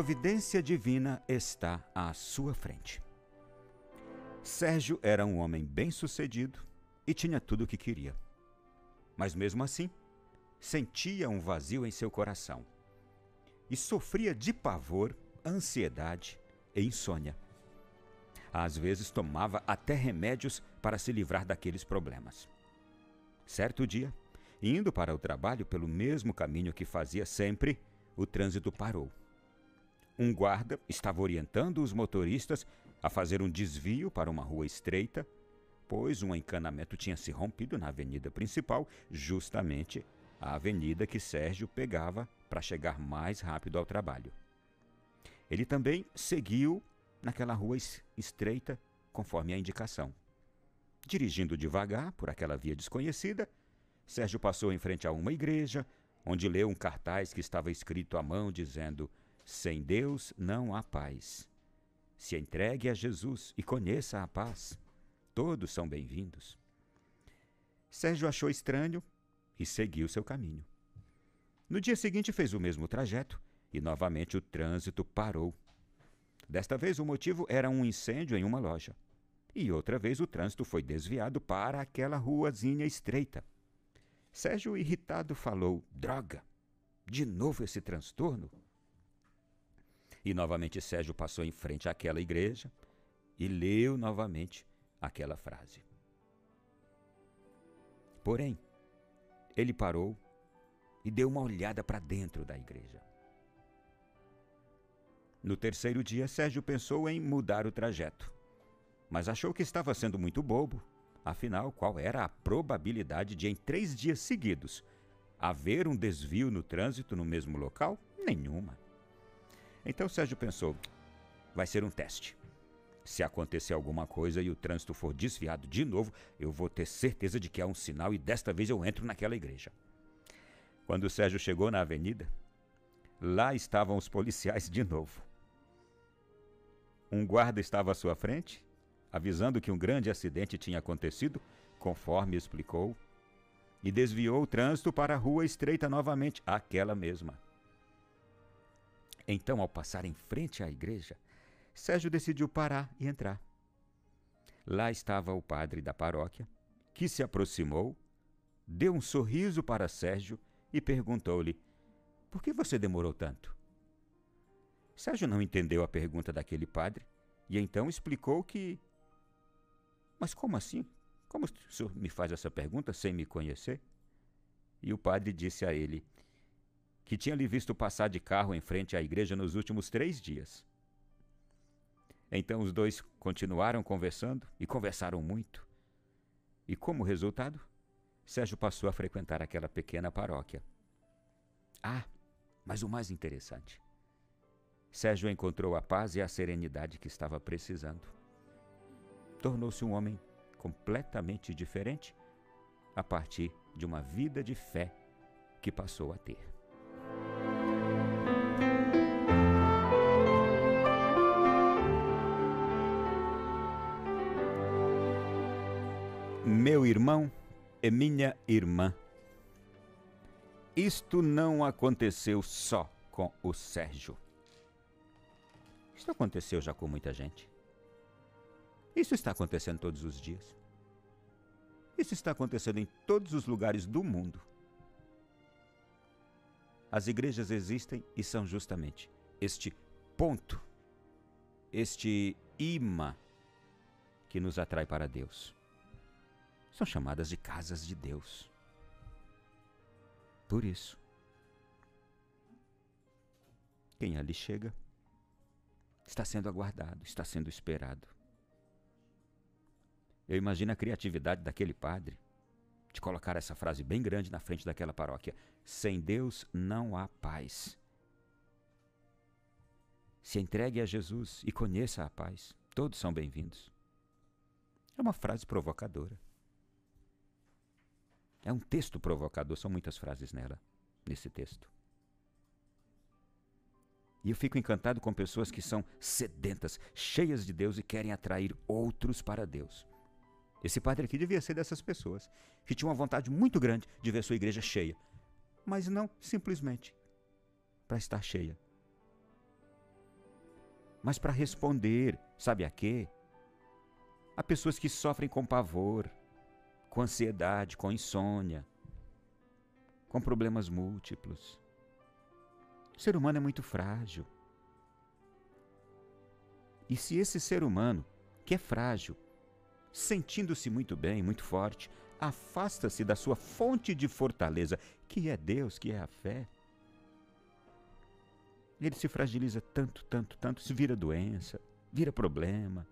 providência divina está à sua frente. Sérgio era um homem bem-sucedido e tinha tudo o que queria. Mas mesmo assim, sentia um vazio em seu coração e sofria de pavor, ansiedade e insônia. Às vezes tomava até remédios para se livrar daqueles problemas. Certo dia, indo para o trabalho pelo mesmo caminho que fazia sempre, o trânsito parou. Um guarda estava orientando os motoristas a fazer um desvio para uma rua estreita, pois um encanamento tinha se rompido na avenida principal, justamente a avenida que Sérgio pegava para chegar mais rápido ao trabalho. Ele também seguiu naquela rua estreita, conforme a indicação. Dirigindo devagar por aquela via desconhecida, Sérgio passou em frente a uma igreja, onde leu um cartaz que estava escrito à mão dizendo: Sem Deus não há paz. Se entregue a Jesus e conheça a paz. Todos são bem-vindos. Sérgio achou estranho e seguiu seu caminho. No dia seguinte fez o mesmo trajeto e novamente o trânsito parou. Desta vez o motivo era um incêndio em uma loja. E outra vez o trânsito foi desviado para aquela ruazinha estreita. Sérgio, irritado, falou: Droga! De novo esse transtorno? E novamente Sérgio passou em frente àquela igreja e leu novamente aquela frase. Porém, ele parou e deu uma olhada para dentro da igreja. No terceiro dia, Sérgio pensou em mudar o trajeto, mas achou que estava sendo muito bobo. Afinal, qual era a probabilidade de, em três dias seguidos, haver um desvio no trânsito no mesmo local? Nenhuma. Então Sérgio pensou: vai ser um teste. Se acontecer alguma coisa e o trânsito for desviado de novo, eu vou ter certeza de que há um sinal e desta vez eu entro naquela igreja. Quando Sérgio chegou na avenida, lá estavam os policiais de novo. Um guarda estava à sua frente, avisando que um grande acidente tinha acontecido, conforme explicou, e desviou o trânsito para a rua estreita novamente, aquela mesma. Então, ao passar em frente à igreja, Sérgio decidiu parar e entrar. Lá estava o padre da paróquia, que se aproximou, deu um sorriso para Sérgio e perguntou-lhe: Por que você demorou tanto? Sérgio não entendeu a pergunta daquele padre e então explicou que. Mas como assim? Como o senhor me faz essa pergunta sem me conhecer? E o padre disse a ele: que tinha lhe visto passar de carro em frente à igreja nos últimos três dias. Então os dois continuaram conversando e conversaram muito. E como resultado, Sérgio passou a frequentar aquela pequena paróquia. Ah, mas o mais interessante. Sérgio encontrou a paz e a serenidade que estava precisando. Tornou-se um homem completamente diferente a partir de uma vida de fé que passou a ter. Meu irmão e minha irmã, isto não aconteceu só com o Sérgio. Isso aconteceu já com muita gente. Isso está acontecendo todos os dias. Isso está acontecendo em todos os lugares do mundo. As igrejas existem e são justamente este ponto, este imã que nos atrai para Deus são chamadas de casas de Deus. Por isso, quem ali chega está sendo aguardado, está sendo esperado. Eu imagino a criatividade daquele padre de colocar essa frase bem grande na frente daquela paróquia: Sem Deus não há paz. Se entregue a Jesus e conheça a paz. Todos são bem-vindos. É uma frase provocadora. É um texto provocador, são muitas frases nela, nesse texto. E eu fico encantado com pessoas que são sedentas, cheias de Deus e querem atrair outros para Deus. Esse padre aqui devia ser dessas pessoas, que tinha uma vontade muito grande de ver sua igreja cheia, mas não simplesmente para estar cheia, mas para responder, sabe a quê? Há pessoas que sofrem com pavor, com ansiedade, com insônia, com problemas múltiplos. O ser humano é muito frágil. E se esse ser humano, que é frágil, sentindo-se muito bem, muito forte, afasta-se da sua fonte de fortaleza, que é Deus, que é a fé, ele se fragiliza tanto, tanto, tanto, se vira doença, vira problema,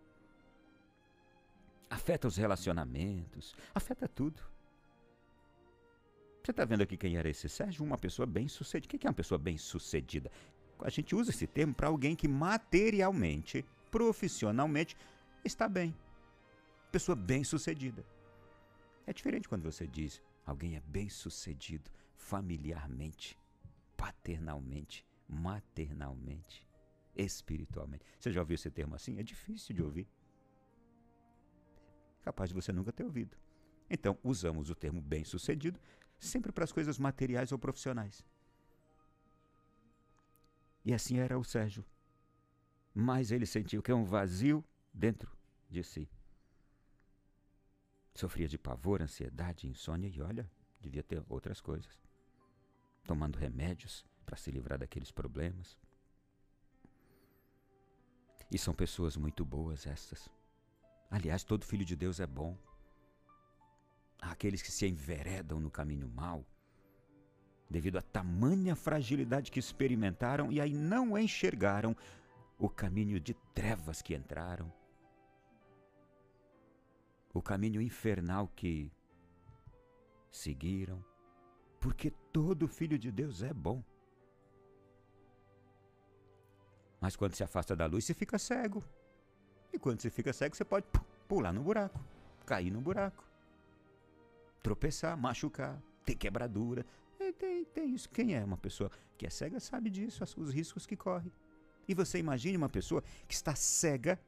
afeta os relacionamentos, afeta tudo. Você está vendo aqui quem era esse Sérgio? Uma pessoa bem-sucedida. O que é uma pessoa bem-sucedida? A gente usa esse termo para alguém que materialmente, profissionalmente, está bem. Pessoa bem-sucedida. É diferente quando você diz alguém é bem-sucedido familiarmente, paternalmente, maternalmente, espiritualmente. Você já ouviu esse termo assim? É difícil de ouvir. Capaz de você nunca ter ouvido. Então, usamos o termo bem-sucedido sempre para as coisas materiais ou profissionais. E assim era o Sérgio. Mas ele sentiu que é um vazio dentro de si. Sofria de pavor, ansiedade, insônia e olha, devia ter outras coisas. Tomando remédios para se livrar daqueles problemas. E são pessoas muito boas estas. Aliás, todo filho de Deus é bom àqueles que se enveredam no caminho mau, devido à tamanha fragilidade que experimentaram e aí não enxergaram o caminho de trevas que entraram, o caminho infernal que seguiram, porque todo filho de Deus é bom. Mas quando se afasta da luz, você fica cego. E quando você fica cego, você pode pular no buraco, cair no buraco tropeçar, machucar, ter quebradura. É, tem, tem isso. Quem é uma pessoa que é cega sabe disso, os riscos que corre. E você imagine uma pessoa que está cega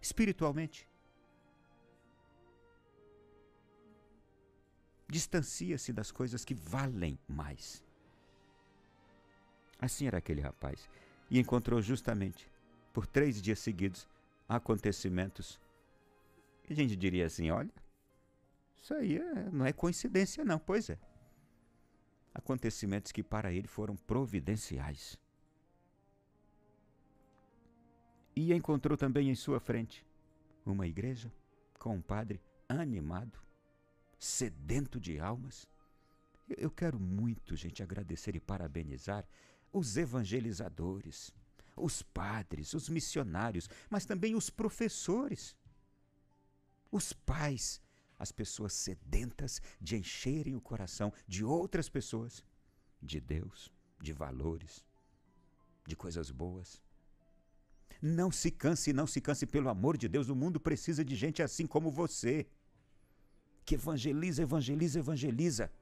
espiritualmente. Distancia-se das coisas que valem mais. Assim era aquele rapaz. E encontrou justamente, por três dias seguidos, acontecimentos. E a gente diria assim: olha, isso aí é, não é coincidência, não, pois é. Acontecimentos que para ele foram providenciais. E encontrou também em sua frente uma igreja com um padre animado, sedento de almas. Eu quero muito, gente, agradecer e parabenizar os evangelizadores, os padres, os missionários, mas também os professores, os pais as pessoas sedentas de encherem o coração de outras pessoas, de Deus, de valores, de coisas boas. Não se canse, não se canse, pelo amor de Deus, o mundo precisa de gente assim como você, que evangeliza, evangeliza, evangeliza.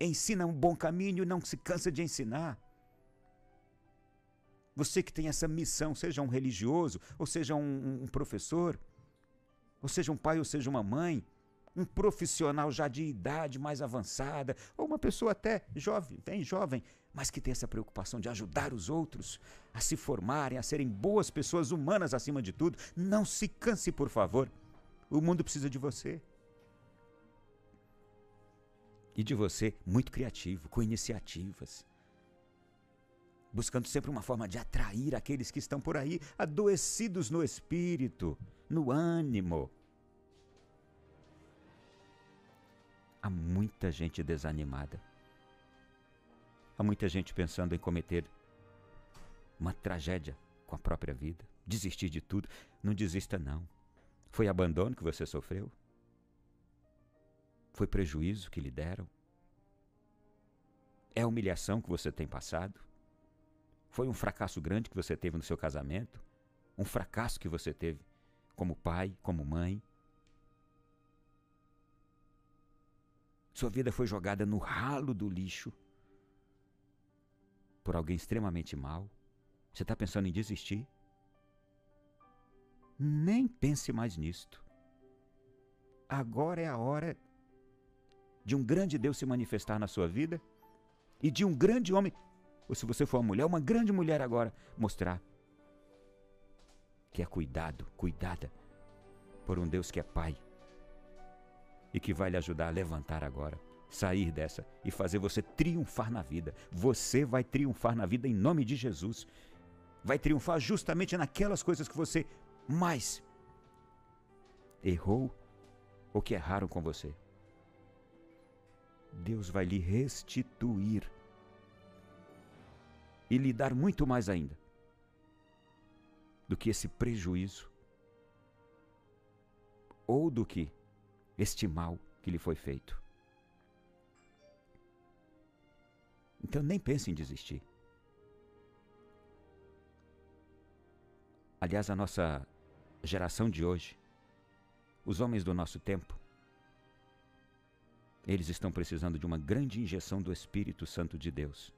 Ensina um bom caminho e não se cansa de ensinar. Você que tem essa missão, seja um religioso ou seja um, um professor, ou seja um pai ou seja uma mãe, um profissional já de idade mais avançada, ou uma pessoa até jovem, bem jovem, mas que tem essa preocupação de ajudar os outros a se formarem, a serem boas pessoas humanas acima de tudo, não se canse, por favor. O mundo precisa de você. E de você muito criativo, com iniciativas. Buscando sempre uma forma de atrair aqueles que estão por aí adoecidos no espírito no ânimo. Há muita gente desanimada. Há muita gente pensando em cometer uma tragédia com a própria vida, desistir de tudo. Não desista, não. Foi abandono que você sofreu? Foi prejuízo que lhe deram? É humilhação que você tem passado? Foi um fracasso grande que você teve no seu casamento? Um fracasso que você teve como pai, como mãe. Sua vida foi jogada no ralo do lixo por alguém extremamente mau. Você está pensando em desistir? Nem pense mais nisto. Agora é a hora de um grande Deus se manifestar na sua vida e de um grande homem, ou se você for uma mulher, uma grande mulher agora, mostrar que é cuidado, cuidada por um Deus que é Pai e que vai lhe ajudar a levantar agora, sair dessa e fazer você triunfar na vida. Você vai triunfar na vida em nome de Jesus. Vai triunfar justamente naquelas coisas que você mais errou ou que erraram com você. Deus vai lhe restituir e lhe dar muito mais ainda do que esse prejuízo ou do que este mal que lhe foi feito. Então nem pense em desistir. Aliás, a nossa geração de hoje, os homens do nosso tempo, eles estão precisando de uma grande injeção do Espírito Santo de Deus.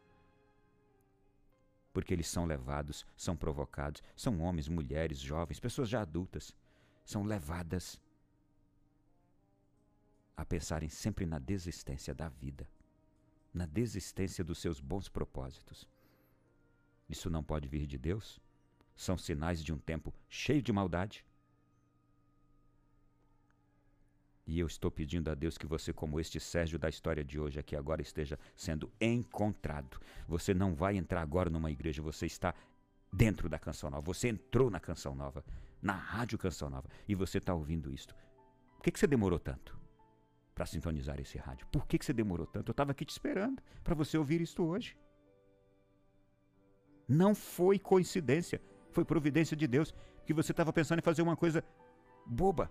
Porque eles são levados, são provocados, são homens, mulheres, jovens, pessoas já adultas, são levadas a pensarem sempre na desistência da vida, na desistência dos seus bons propósitos. Isso não pode vir de Deus? São sinais de um tempo cheio de maldade? E eu estou pedindo a Deus que você, como este Sérgio da história de hoje aqui agora, esteja sendo encontrado. Você não vai entrar agora numa igreja, você está dentro da Canção Nova. Você entrou na Canção Nova, na Rádio Canção Nova, e você está ouvindo isto. Por que, que você demorou tanto? para sintonizar esse rádio. Por que, que você demorou tanto? Eu estava aqui te esperando para você ouvir isto hoje. Não foi coincidência, foi providência de Deus que você estava pensando em fazer uma coisa boba,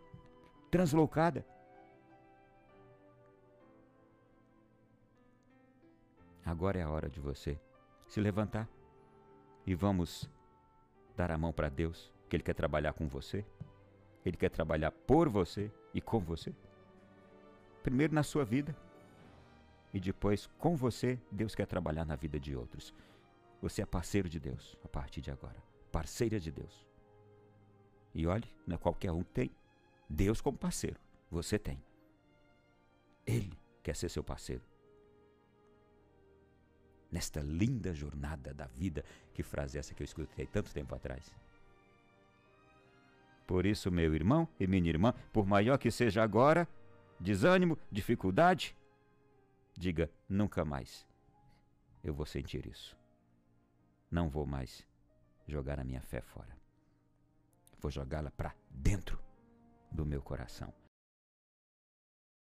translocada. Agora é a hora de você se levantar e vamos dar a mão para Deus, que Ele quer trabalhar com você, Ele quer trabalhar por você e com você. Primeiro na sua vida e depois com você, Deus quer trabalhar na vida de outros. Você é parceiro de Deus a partir de agora. Parceira de Deus. E olhe, não é qualquer um que tem. Deus como parceiro. Você tem. Ele quer ser seu parceiro. Nesta linda jornada da vida, que frase é essa que eu escutei tanto tempo atrás. Por isso, meu irmão e minha irmã, por maior que seja agora, desânimo, dificuldade, diga nunca mais. Eu vou sentir isso. Não vou mais jogar a minha fé fora. Vou jogá-la para dentro do meu coração.